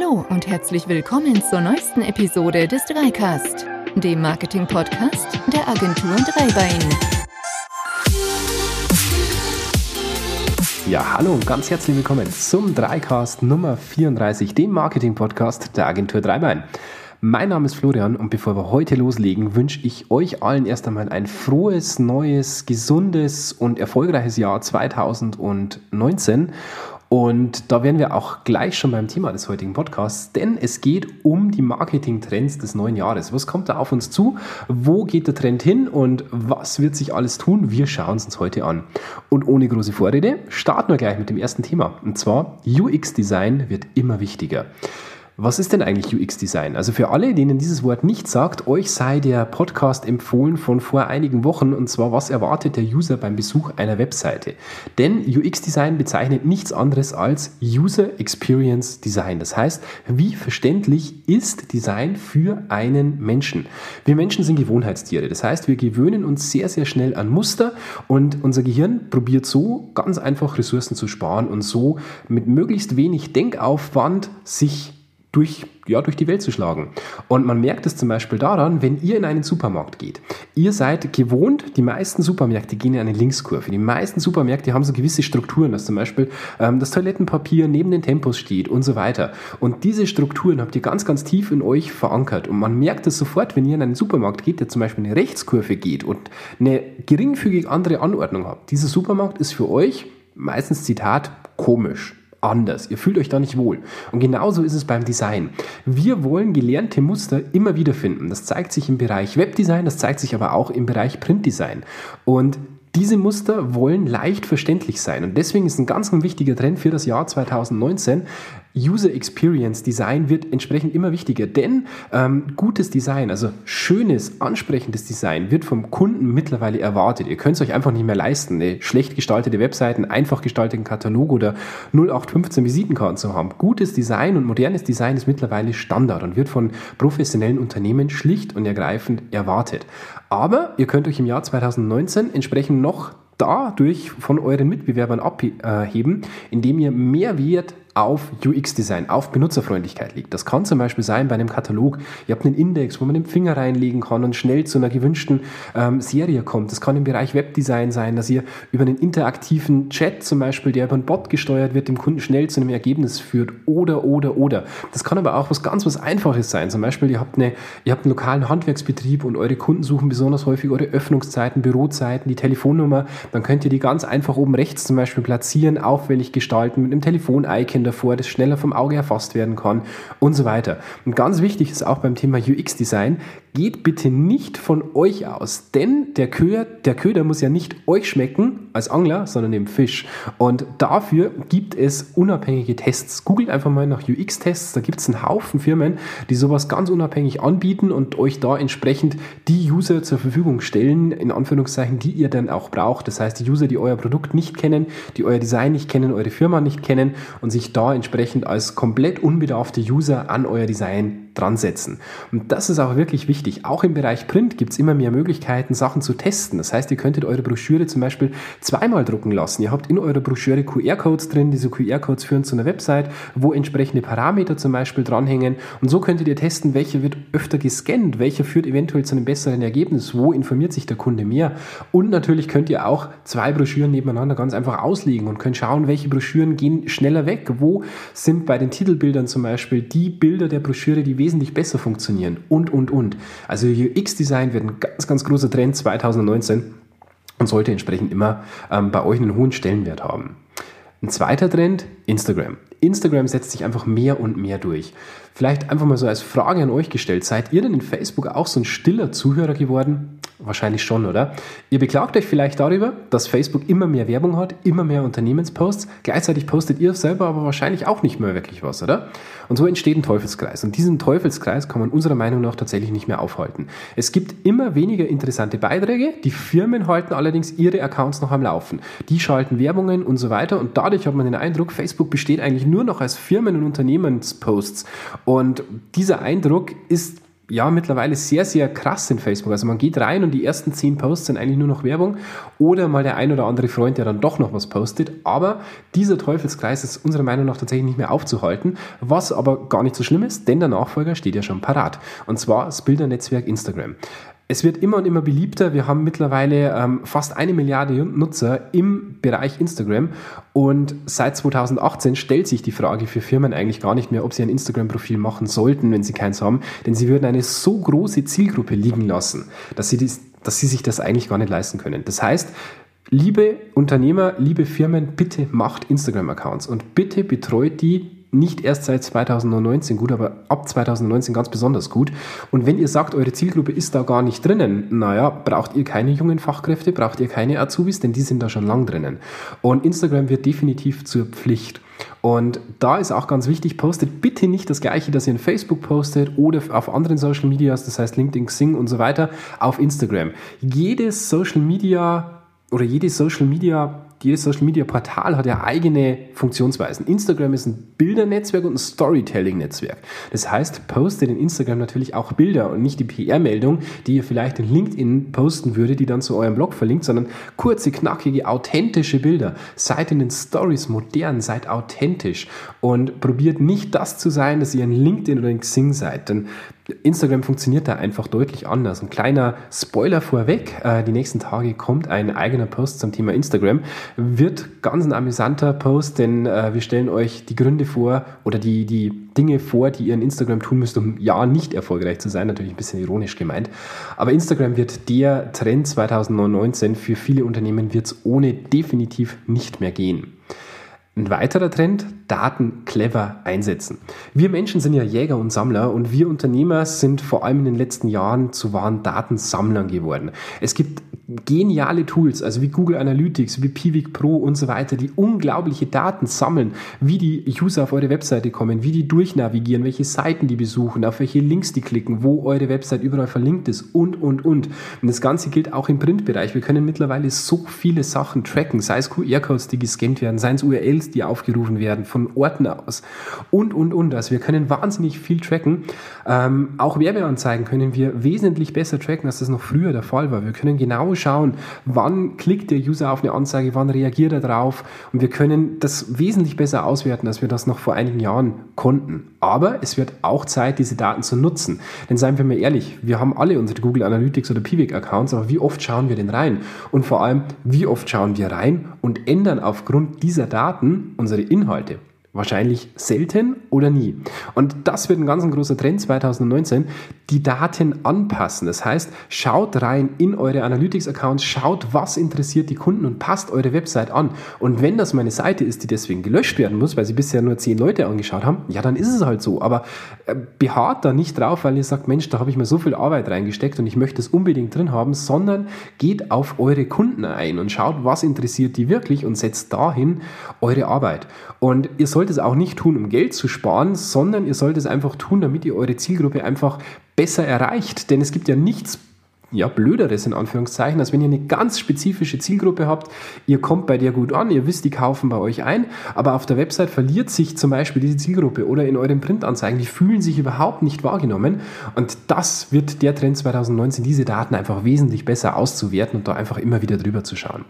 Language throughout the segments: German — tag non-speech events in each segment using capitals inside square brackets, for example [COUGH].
Hallo und herzlich willkommen zur neuesten Episode des Dreicast, dem Marketing-Podcast der Agentur Dreibein. Ja, hallo und ganz herzlich willkommen zum Dreicast Nummer 34, dem Marketing-Podcast der Agentur Dreibein. Mein Name ist Florian und bevor wir heute loslegen, wünsche ich euch allen erst einmal ein frohes, neues, gesundes und erfolgreiches Jahr 2019 und da wären wir auch gleich schon beim Thema des heutigen Podcasts, denn es geht um die Marketing-Trends des neuen Jahres. Was kommt da auf uns zu? Wo geht der Trend hin und was wird sich alles tun? Wir schauen es uns heute an. Und ohne große Vorrede starten wir gleich mit dem ersten Thema. Und zwar UX-Design wird immer wichtiger. Was ist denn eigentlich UX-Design? Also für alle, denen dieses Wort nicht sagt, euch sei der Podcast empfohlen von vor einigen Wochen und zwar, was erwartet der User beim Besuch einer Webseite? Denn UX-Design bezeichnet nichts anderes als User Experience Design. Das heißt, wie verständlich ist Design für einen Menschen? Wir Menschen sind Gewohnheitstiere. Das heißt, wir gewöhnen uns sehr, sehr schnell an Muster und unser Gehirn probiert so ganz einfach Ressourcen zu sparen und so mit möglichst wenig Denkaufwand sich durch, ja, durch die Welt zu schlagen. Und man merkt es zum Beispiel daran, wenn ihr in einen Supermarkt geht. Ihr seid gewohnt, die meisten Supermärkte gehen in eine Linkskurve. Die meisten Supermärkte haben so gewisse Strukturen, dass zum Beispiel ähm, das Toilettenpapier neben den Tempos steht und so weiter. Und diese Strukturen habt ihr ganz, ganz tief in euch verankert. Und man merkt es sofort, wenn ihr in einen Supermarkt geht, der zum Beispiel eine Rechtskurve geht und eine geringfügig andere Anordnung habt. Dieser Supermarkt ist für euch meistens Zitat komisch anders. Ihr fühlt euch da nicht wohl. Und genauso ist es beim Design. Wir wollen gelernte Muster immer wieder finden. Das zeigt sich im Bereich Webdesign, das zeigt sich aber auch im Bereich Printdesign. Und diese Muster wollen leicht verständlich sein und deswegen ist ein ganz ein wichtiger Trend für das Jahr 2019, User Experience Design wird entsprechend immer wichtiger, denn ähm, gutes Design, also schönes, ansprechendes Design wird vom Kunden mittlerweile erwartet. Ihr könnt es euch einfach nicht mehr leisten, eine schlecht gestaltete Webseite, einen einfach gestalteten Katalog oder 0815 Visitenkarten zu haben. Gutes Design und modernes Design ist mittlerweile Standard und wird von professionellen Unternehmen schlicht und ergreifend erwartet. Aber ihr könnt euch im Jahr 2019 entsprechend noch dadurch von euren Mitbewerbern abheben, indem ihr mehr Wert auf UX-Design, auf Benutzerfreundlichkeit liegt. Das kann zum Beispiel sein bei einem Katalog. Ihr habt einen Index, wo man den Finger reinlegen kann und schnell zu einer gewünschten ähm, Serie kommt. Das kann im Bereich Webdesign sein, dass ihr über einen interaktiven Chat zum Beispiel, der über einen Bot gesteuert wird, dem Kunden schnell zu einem Ergebnis führt. Oder, oder, oder. Das kann aber auch was ganz was Einfaches sein. Zum Beispiel, ihr habt, eine, ihr habt einen lokalen Handwerksbetrieb und eure Kunden suchen besonders häufig eure Öffnungszeiten, Bürozeiten, die Telefonnummer. Dann könnt ihr die ganz einfach oben rechts zum Beispiel platzieren, aufwendig gestalten mit einem Telefon-Icon davor, das schneller vom Auge erfasst werden kann und so weiter. Und ganz wichtig ist auch beim Thema UX-Design, geht bitte nicht von euch aus, denn der Köder, der Köder muss ja nicht euch schmecken als Angler, sondern dem Fisch. Und dafür gibt es unabhängige Tests. Googelt einfach mal nach UX-Tests, da gibt es einen Haufen Firmen, die sowas ganz unabhängig anbieten und euch da entsprechend die User zur Verfügung stellen, in Anführungszeichen, die ihr dann auch braucht. Das heißt, die User, die euer Produkt nicht kennen, die euer Design nicht kennen, eure Firma nicht kennen und sich da entsprechend als komplett unbedarfte User an euer Design dran setzen. Und das ist auch wirklich wichtig. Auch im Bereich Print gibt es immer mehr Möglichkeiten, Sachen zu testen. Das heißt, ihr könntet eure Broschüre zum Beispiel zweimal drucken lassen. Ihr habt in eurer Broschüre QR-Codes drin. Diese QR-Codes führen zu einer Website, wo entsprechende Parameter zum Beispiel dranhängen. Und so könntet ihr testen, welcher wird öfter gescannt, welcher führt eventuell zu einem besseren Ergebnis, wo informiert sich der Kunde mehr. Und natürlich könnt ihr auch zwei Broschüren nebeneinander ganz einfach auslegen und könnt schauen, welche Broschüren gehen schneller weg. Wo sind bei den Titelbildern zum Beispiel die Bilder der Broschüre, die wesentlich besser funktionieren und, und, und. Also UX-Design wird ein ganz, ganz großer Trend 2019 und sollte entsprechend immer ähm, bei euch einen hohen Stellenwert haben. Ein zweiter Trend, Instagram. Instagram setzt sich einfach mehr und mehr durch. Vielleicht einfach mal so als Frage an euch gestellt, seid ihr denn in Facebook auch so ein stiller Zuhörer geworden? Wahrscheinlich schon, oder? Ihr beklagt euch vielleicht darüber, dass Facebook immer mehr Werbung hat, immer mehr Unternehmensposts. Gleichzeitig postet ihr selber aber wahrscheinlich auch nicht mehr wirklich was, oder? Und so entsteht ein Teufelskreis. Und diesen Teufelskreis kann man unserer Meinung nach tatsächlich nicht mehr aufhalten. Es gibt immer weniger interessante Beiträge. Die Firmen halten allerdings ihre Accounts noch am Laufen. Die schalten Werbungen und so weiter. Und dadurch hat man den Eindruck, Facebook besteht eigentlich nur noch als Firmen- und Unternehmensposts. Und dieser Eindruck ist ja mittlerweile sehr, sehr krass in Facebook. Also man geht rein und die ersten zehn Posts sind eigentlich nur noch Werbung oder mal der ein oder andere Freund, der dann doch noch was postet. Aber dieser Teufelskreis ist unserer Meinung nach tatsächlich nicht mehr aufzuhalten, was aber gar nicht so schlimm ist, denn der Nachfolger steht ja schon parat. Und zwar das Bildernetzwerk Instagram. Es wird immer und immer beliebter. Wir haben mittlerweile ähm, fast eine Milliarde Nutzer im Bereich Instagram und seit 2018 stellt sich die Frage für Firmen eigentlich gar nicht mehr, ob sie ein Instagram-Profil machen sollten, wenn sie keins haben, denn sie würden eine so große Zielgruppe liegen lassen, dass sie, dies, dass sie sich das eigentlich gar nicht leisten können. Das heißt, liebe Unternehmer, liebe Firmen, bitte macht Instagram-Accounts und bitte betreut die nicht erst seit 2019 gut, aber ab 2019 ganz besonders gut. Und wenn ihr sagt, eure Zielgruppe ist da gar nicht drinnen, naja, braucht ihr keine jungen Fachkräfte, braucht ihr keine Azubis, denn die sind da schon lang drinnen. Und Instagram wird definitiv zur Pflicht. Und da ist auch ganz wichtig, postet bitte nicht das gleiche, das ihr in Facebook postet oder auf anderen Social Medias, das heißt LinkedIn, Xing und so weiter, auf Instagram. Jedes Social Media oder jede Social Media jedes Social Media Portal hat ja eigene Funktionsweisen. Instagram ist ein Bildernetzwerk und ein Storytelling-Netzwerk. Das heißt, postet in Instagram natürlich auch Bilder und nicht die PR-Meldung, die ihr vielleicht in LinkedIn posten würde, die dann zu eurem Blog verlinkt, sondern kurze, knackige, authentische Bilder. Seid in den Stories modern, seid authentisch und probiert nicht das zu sein, dass ihr in LinkedIn oder in Xing seid. Denn Instagram funktioniert da einfach deutlich anders. Ein kleiner Spoiler vorweg, äh, die nächsten Tage kommt ein eigener Post zum Thema Instagram. Wird ganz ein amüsanter Post, denn äh, wir stellen euch die Gründe vor oder die, die Dinge vor, die ihr in Instagram tun müsst, um ja nicht erfolgreich zu sein. Natürlich ein bisschen ironisch gemeint. Aber Instagram wird der Trend 2019. Für viele Unternehmen wird es ohne definitiv nicht mehr gehen. Ein weiterer Trend, Daten clever einsetzen. Wir Menschen sind ja Jäger und Sammler und wir Unternehmer sind vor allem in den letzten Jahren zu wahren Datensammlern geworden. Es gibt geniale Tools, also wie Google Analytics, wie Piwik Pro und so weiter, die unglaubliche Daten sammeln, wie die User auf eure Webseite kommen, wie die durchnavigieren, welche Seiten die besuchen, auf welche Links die klicken, wo eure Website überall verlinkt ist und, und, und. Und das Ganze gilt auch im Printbereich. Wir können mittlerweile so viele Sachen tracken, sei es QR-Codes, die gescannt werden, seien es URLs, die aufgerufen werden, von Orten aus und, und, und. Also wir können wahnsinnig viel tracken. Ähm, auch Werbeanzeigen können wir wesentlich besser tracken, als das noch früher der Fall war. Wir können genau schauen, wann klickt der User auf eine Anzeige, wann reagiert er drauf und wir können das wesentlich besser auswerten, als wir das noch vor einigen Jahren konnten. Aber es wird auch Zeit, diese Daten zu nutzen. Denn seien wir mal ehrlich, wir haben alle unsere Google Analytics oder Piwik Accounts, aber wie oft schauen wir denn rein? Und vor allem, wie oft schauen wir rein und ändern aufgrund dieser Daten unsere Inhalte? Wahrscheinlich selten oder nie. Und das wird ein ganz großer Trend 2019, die Daten anpassen. Das heißt, schaut rein in eure Analytics-Accounts, schaut, was interessiert die Kunden und passt eure Website an. Und wenn das meine Seite ist, die deswegen gelöscht werden muss, weil sie bisher nur zehn Leute angeschaut haben, ja, dann ist es halt so. Aber äh, beharrt da nicht drauf, weil ihr sagt, Mensch, da habe ich mir so viel Arbeit reingesteckt und ich möchte es unbedingt drin haben, sondern geht auf eure Kunden ein und schaut, was interessiert die wirklich und setzt dahin eure Arbeit. Und ihr sollt es auch nicht tun, um Geld zu sparen, sondern ihr sollt es einfach tun, damit ihr eure Zielgruppe einfach besser erreicht. Denn es gibt ja nichts ja, blöderes in Anführungszeichen, als wenn ihr eine ganz spezifische Zielgruppe habt, ihr kommt bei der gut an, ihr wisst, die kaufen bei euch ein, aber auf der Website verliert sich zum Beispiel diese Zielgruppe oder in euren Printanzeigen, die fühlen sich überhaupt nicht wahrgenommen und das wird der Trend 2019, diese Daten einfach wesentlich besser auszuwerten und da einfach immer wieder drüber zu schauen.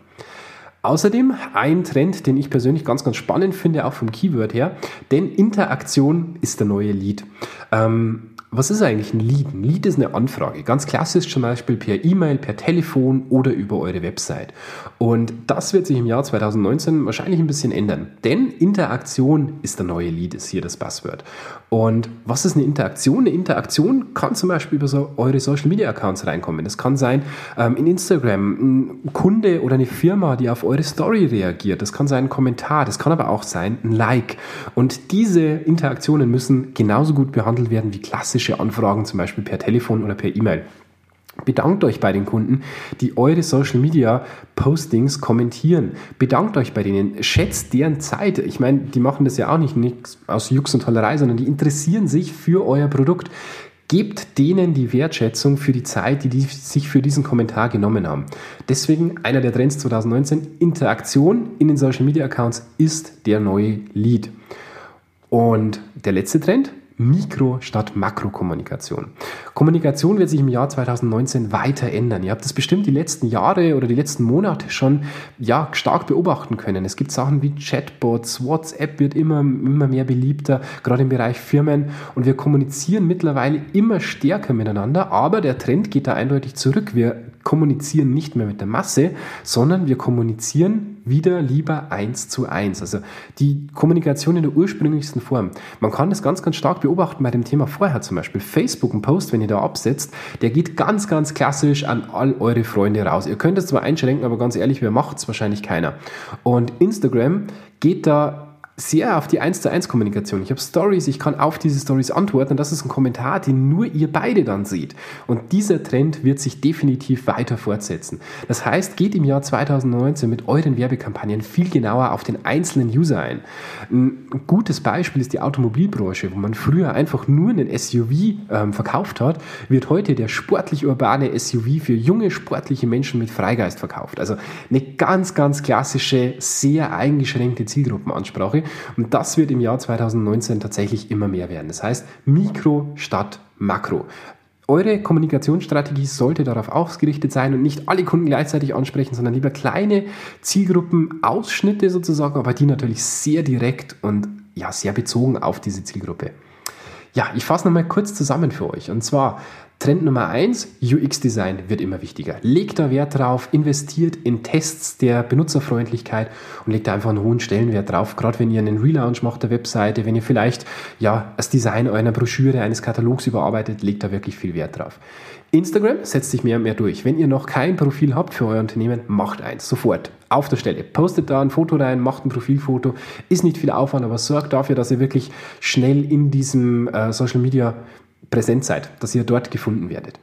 Außerdem ein Trend, den ich persönlich ganz, ganz spannend finde, auch vom Keyword her, denn Interaktion ist der neue Lead. Ähm, was ist eigentlich ein Lead? Ein Lead ist eine Anfrage. Ganz klassisch zum Beispiel per E-Mail, per Telefon oder über eure Website. Und das wird sich im Jahr 2019 wahrscheinlich ein bisschen ändern. Denn Interaktion ist der neue Lead, ist hier das Passwort. Und was ist eine Interaktion? Eine Interaktion kann zum Beispiel über so eure Social Media Accounts reinkommen. Das kann sein ähm, in Instagram ein Kunde oder eine Firma, die auf eure Story reagiert. Das kann sein ein Kommentar. Das kann aber auch sein ein Like. Und diese Interaktionen müssen genauso gut behandelt werden wie klassische Anfragen, zum Beispiel per Telefon oder per E-Mail. Bedankt euch bei den Kunden, die eure Social Media Postings kommentieren. Bedankt euch bei denen. Schätzt deren Zeit. Ich meine, die machen das ja auch nicht aus Jux und Tollerei, sondern die interessieren sich für euer Produkt. Gebt denen die Wertschätzung für die Zeit, die die sich für diesen Kommentar genommen haben. Deswegen einer der Trends 2019, Interaktion in den Social Media Accounts ist der neue Lead. Und der letzte Trend, Mikro- statt Makrokommunikation. Kommunikation wird sich im Jahr 2019 weiter ändern. Ihr habt das bestimmt die letzten Jahre oder die letzten Monate schon ja, stark beobachten können. Es gibt Sachen wie Chatbots, WhatsApp wird immer, immer mehr beliebter, gerade im Bereich Firmen. Und wir kommunizieren mittlerweile immer stärker miteinander, aber der Trend geht da eindeutig zurück. Wir kommunizieren nicht mehr mit der Masse, sondern wir kommunizieren wieder lieber eins zu eins. Also die Kommunikation in der ursprünglichsten Form. Man kann das ganz, ganz stark beobachten bei dem Thema vorher zum Beispiel. Facebook, ein Post, wenn ihr da absetzt, der geht ganz, ganz klassisch an all eure Freunde raus. Ihr könnt es zwar einschränken, aber ganz ehrlich, wer macht es? Wahrscheinlich keiner. Und Instagram geht da sehr auf die 1 zu 1 Kommunikation. Ich habe Stories, ich kann auf diese Stories antworten. Das ist ein Kommentar, den nur ihr beide dann seht. Und dieser Trend wird sich definitiv weiter fortsetzen. Das heißt, geht im Jahr 2019 mit euren Werbekampagnen viel genauer auf den einzelnen User ein. Ein gutes Beispiel ist die Automobilbranche, wo man früher einfach nur einen SUV ähm, verkauft hat, wird heute der sportlich urbane SUV für junge sportliche Menschen mit Freigeist verkauft. Also eine ganz, ganz klassische, sehr eingeschränkte Zielgruppenansprache. Und das wird im Jahr 2019 tatsächlich immer mehr werden. Das heißt Mikro statt Makro. Eure Kommunikationsstrategie sollte darauf ausgerichtet sein und nicht alle Kunden gleichzeitig ansprechen, sondern lieber kleine Zielgruppenausschnitte sozusagen, aber die natürlich sehr direkt und ja, sehr bezogen auf diese Zielgruppe. Ja, ich fasse nochmal kurz zusammen für euch. Und zwar Trend Nummer eins: UX-Design wird immer wichtiger. Legt da Wert drauf, investiert in Tests der Benutzerfreundlichkeit und legt da einfach einen hohen Stellenwert drauf. Gerade wenn ihr einen Relaunch macht der Webseite, wenn ihr vielleicht ja das Design einer Broschüre, eines Katalogs überarbeitet, legt da wirklich viel Wert drauf. Instagram setzt sich mehr und mehr durch. Wenn ihr noch kein Profil habt für euer Unternehmen, macht eins sofort. Auf der Stelle. Postet da ein Foto rein, macht ein Profilfoto. Ist nicht viel Aufwand, aber sorgt dafür, dass ihr wirklich schnell in diesem äh, Social Media präsent seid, dass ihr dort gefunden werdet.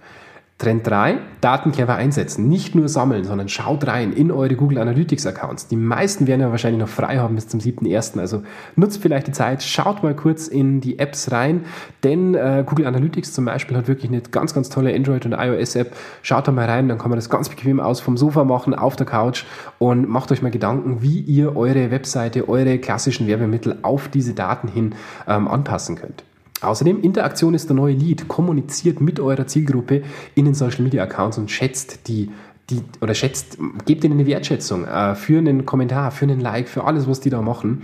Trend 3, Daten einsetzen. Nicht nur sammeln, sondern schaut rein in eure Google Analytics Accounts. Die meisten werden ja wahrscheinlich noch frei haben bis zum 7.1. Also nutzt vielleicht die Zeit, schaut mal kurz in die Apps rein, denn äh, Google Analytics zum Beispiel hat wirklich eine ganz, ganz tolle Android- und iOS-App. Schaut da mal rein, dann kann man das ganz bequem aus vom Sofa machen, auf der Couch und macht euch mal Gedanken, wie ihr eure Webseite, eure klassischen Werbemittel auf diese Daten hin ähm, anpassen könnt. Außerdem, Interaktion ist der neue Lead. Kommuniziert mit eurer Zielgruppe in den Social Media Accounts und schätzt die, die oder schätzt, gebt ihnen eine Wertschätzung äh, für einen Kommentar, für einen Like, für alles, was die da machen.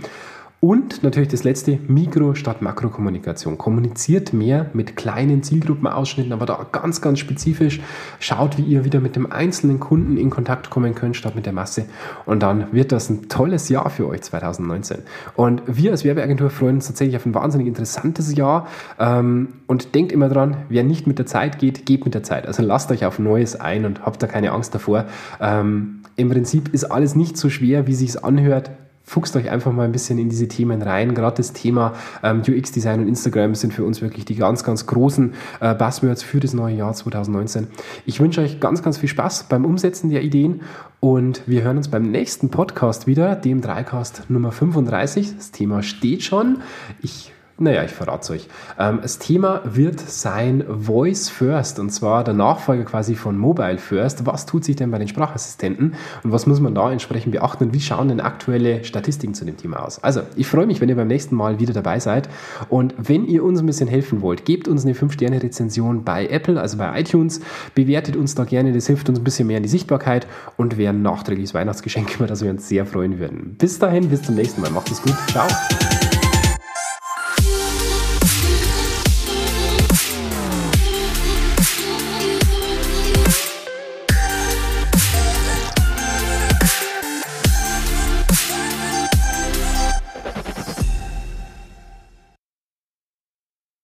Und natürlich das letzte, Mikro- statt Makrokommunikation. Kommuniziert mehr mit kleinen Zielgruppenausschnitten, aber da ganz, ganz spezifisch. Schaut, wie ihr wieder mit dem einzelnen Kunden in Kontakt kommen könnt, statt mit der Masse. Und dann wird das ein tolles Jahr für euch 2019. Und wir als Werbeagentur freuen uns tatsächlich auf ein wahnsinnig interessantes Jahr. Ähm, und denkt immer dran, wer nicht mit der Zeit geht, geht mit der Zeit. Also lasst euch auf Neues ein und habt da keine Angst davor. Ähm, Im Prinzip ist alles nicht so schwer, wie sich's anhört fuchst euch einfach mal ein bisschen in diese Themen rein. Gerade das Thema ähm, UX-Design und Instagram sind für uns wirklich die ganz, ganz großen äh, Buzzwords für das neue Jahr 2019. Ich wünsche euch ganz, ganz viel Spaß beim Umsetzen der Ideen und wir hören uns beim nächsten Podcast wieder, dem Dreicast Nummer 35. Das Thema steht schon. Ich naja, ich verrate es euch. Ähm, das Thema wird sein Voice First und zwar der Nachfolger quasi von Mobile First. Was tut sich denn bei den Sprachassistenten und was muss man da entsprechend beachten und wie schauen denn aktuelle Statistiken zu dem Thema aus? Also, ich freue mich, wenn ihr beim nächsten Mal wieder dabei seid und wenn ihr uns ein bisschen helfen wollt, gebt uns eine 5-Sterne-Rezension bei Apple, also bei iTunes, bewertet uns da gerne, das hilft uns ein bisschen mehr in die Sichtbarkeit und wäre ein nachträgliches Weihnachtsgeschenk, [LAUGHS] über das wir uns sehr freuen würden. Bis dahin, bis zum nächsten Mal. Macht es gut. Ciao.